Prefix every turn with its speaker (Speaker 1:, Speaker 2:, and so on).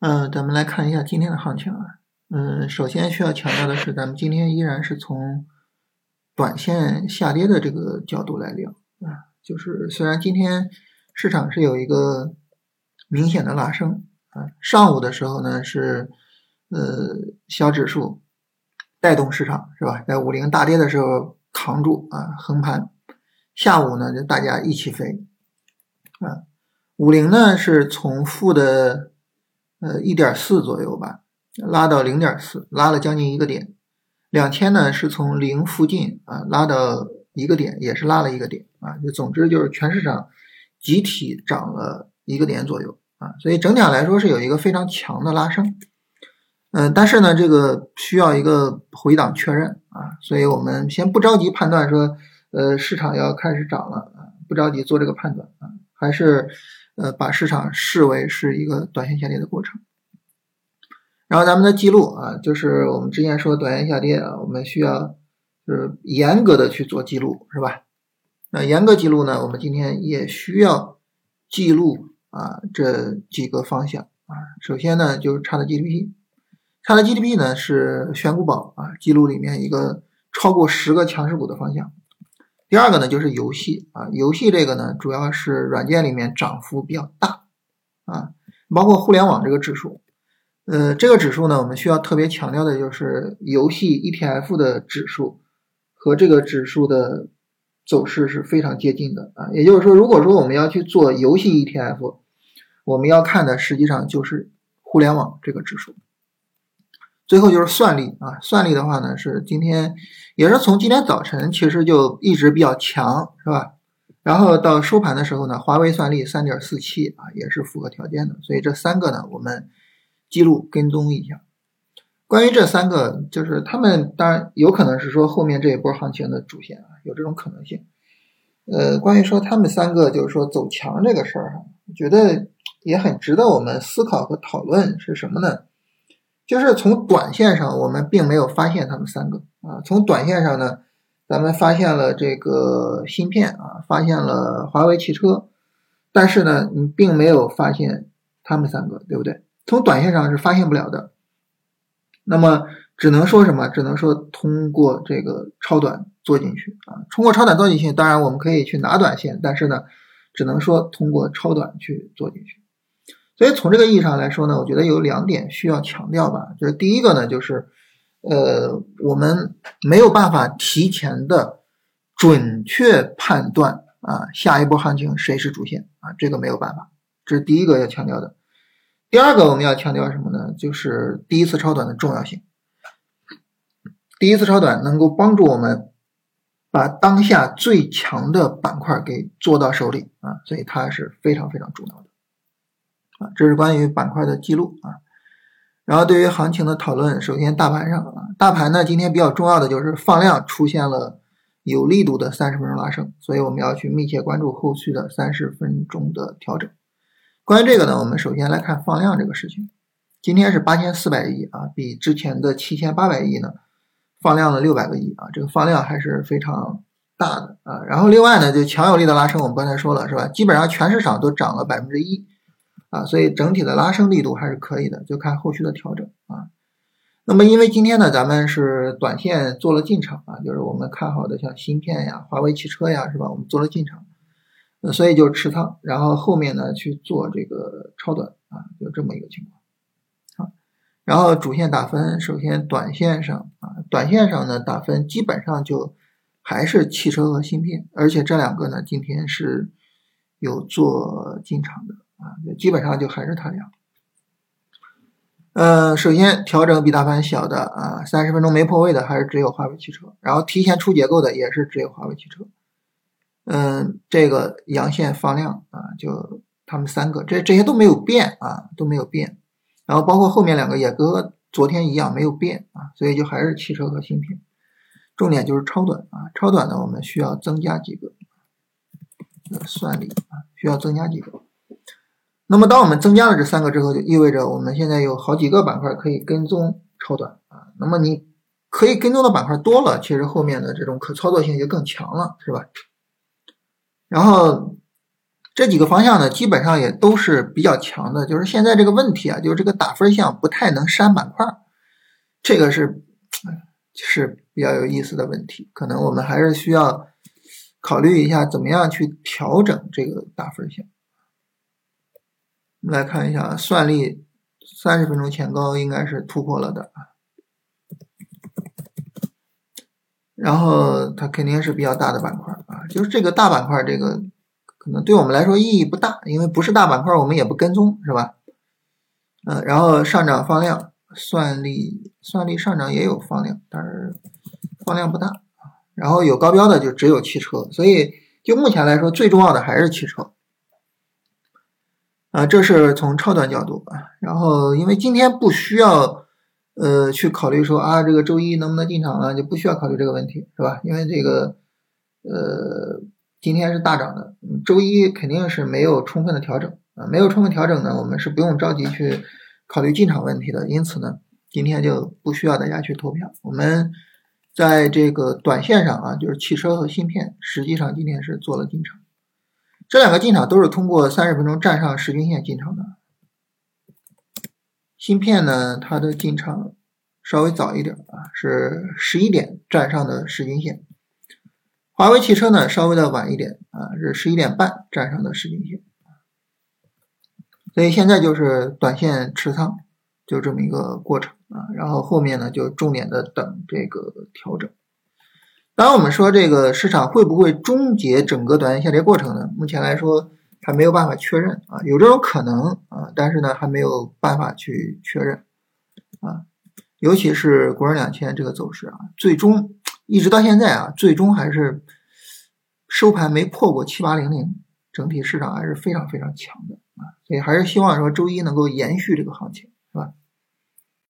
Speaker 1: 嗯，咱们来看一下今天的行情啊。嗯，首先需要强调的是，咱们今天依然是从短线下跌的这个角度来聊啊。就是虽然今天市场是有一个明显的拉升啊，上午的时候呢是呃小指数带动市场是吧，在五零大跌的时候扛住啊横盘，下午呢就大家一起飞啊，五零呢是从负的。呃，一点四左右吧，拉到零点四，拉了将近一个点。两千呢，是从零附近啊拉到一个点，也是拉了一个点啊。就总之就是全市场集体涨了一个点左右啊，所以整体上来说是有一个非常强的拉升。嗯，但是呢，这个需要一个回档确认啊，所以我们先不着急判断说，呃，市场要开始涨了啊，不着急做这个判断啊，还是。呃，把市场视为是一个短线下跌的过程。然后咱们的记录啊，就是我们之前说短线下跌啊，我们需要就是严格的去做记录，是吧？那严格记录呢，我们今天也需要记录啊这几个方向啊。首先呢，就是差的 GDP，差的 GDP 呢是选股宝啊记录里面一个超过十个强势股的方向。第二个呢，就是游戏啊，游戏这个呢，主要是软件里面涨幅比较大啊，包括互联网这个指数，呃，这个指数呢，我们需要特别强调的就是游戏 ETF 的指数和这个指数的走势是非常接近的啊，也就是说，如果说我们要去做游戏 ETF，我们要看的实际上就是互联网这个指数。最后就是算力啊，算力的话呢，是今天也是从今天早晨其实就一直比较强，是吧？然后到收盘的时候呢，华为算力三点四七啊，也是符合条件的。所以这三个呢，我们记录跟踪一下。关于这三个，就是他们当然有可能是说后面这一波行情的主线啊，有这种可能性。呃，关于说他们三个就是说走强这个事儿哈，我觉得也很值得我们思考和讨论是什么呢？就是从短线上，我们并没有发现他们三个啊。从短线上呢，咱们发现了这个芯片啊，发现了华为汽车，但是呢，你并没有发现他们三个，对不对？从短线上是发现不了的。那么只能说什么？只能说通过这个超短做进去啊。通过超短做进去，当然我们可以去拿短线，但是呢，只能说通过超短去做进去。所以从这个意义上来说呢，我觉得有两点需要强调吧。就是第一个呢，就是呃，我们没有办法提前的准确判断啊，下一波行情谁是主线啊，这个没有办法。这是第一个要强调的。第二个我们要强调什么呢？就是第一次超短的重要性。第一次超短能够帮助我们把当下最强的板块给做到手里啊，所以它是非常非常重要的。啊，这是关于板块的记录啊。然后对于行情的讨论，首先大盘上啊，大盘呢今天比较重要的就是放量出现了有力度的三十分钟拉升，所以我们要去密切关注后续的三十分钟的调整。关于这个呢，我们首先来看放量这个事情。今天是八千四百亿啊，比之前的七千八百亿呢放量了六百个亿啊，这个放量还是非常大的啊。然后另外呢，就强有力的拉升，我们刚才说了是吧？基本上全市场都涨了百分之一。啊，所以整体的拉升力度还是可以的，就看后续的调整啊。那么因为今天呢，咱们是短线做了进场啊，就是我们看好的像芯片呀、华为汽车呀，是吧？我们做了进场，所以就持仓，然后后面呢去做这个超短啊，就这么一个情况啊。然后主线打分，首先短线上啊，短线上呢打分基本上就还是汽车和芯片，而且这两个呢今天是有做进场的。啊，就基本上就还是它俩。嗯，首先调整比大盘小的啊，三十分钟没破位的还是只有华为汽车，然后提前出结构的也是只有华为汽车。嗯，这个阳线放量啊，就他们三个，这这些都没有变啊，都没有变。然后包括后面两个也跟昨天一样没有变啊，所以就还是汽车和芯片。重点就是超短啊，超短呢我们需要增加几个算力啊，需要增加几个。那么，当我们增加了这三个之后，就意味着我们现在有好几个板块可以跟踪超短啊。那么，你可以跟踪的板块多了，其实后面的这种可操作性就更强了，是吧？然后，这几个方向呢，基本上也都是比较强的。就是现在这个问题啊，就是这个打分项不太能删板块，这个是是比较有意思的问题。可能我们还是需要考虑一下，怎么样去调整这个打分项。我们来看一下，算力三十分钟前高应该是突破了的。然后它肯定是比较大的板块啊，就是这个大板块，这个可能对我们来说意义不大，因为不是大板块，我们也不跟踪，是吧？嗯，然后上涨放量，算力算力上涨也有放量，但是放量不大。然后有高标的就只有汽车，所以就目前来说，最重要的还是汽车啊。这是从超短角度啊，然后因为今天不需要。呃，去考虑说啊，这个周一能不能进场啊？就不需要考虑这个问题，是吧？因为这个，呃，今天是大涨的，周一肯定是没有充分的调整啊，没有充分调整呢，我们是不用着急去考虑进场问题的。因此呢，今天就不需要大家去投票。我们在这个短线上啊，就是汽车和芯片，实际上今天是做了进场，这两个进场都是通过三十分钟站上十均线进场的。芯片呢，它的进场稍微早一点啊，是十一点站上的十均线。华为汽车呢，稍微的晚一点啊，是十一点半站上的十均线。所以现在就是短线持仓，就这么一个过程啊。然后后面呢，就重点的等这个调整。当我们说这个市场会不会终结整个短线下跌过程呢？目前来说。还没有办法确认啊，有这种可能啊，但是呢，还没有办法去确认啊。尤其是国证两千这个走势啊，最终一直到现在啊，最终还是收盘没破过七八零零，整体市场还是非常非常强的啊，所以还是希望说周一能够延续这个行情。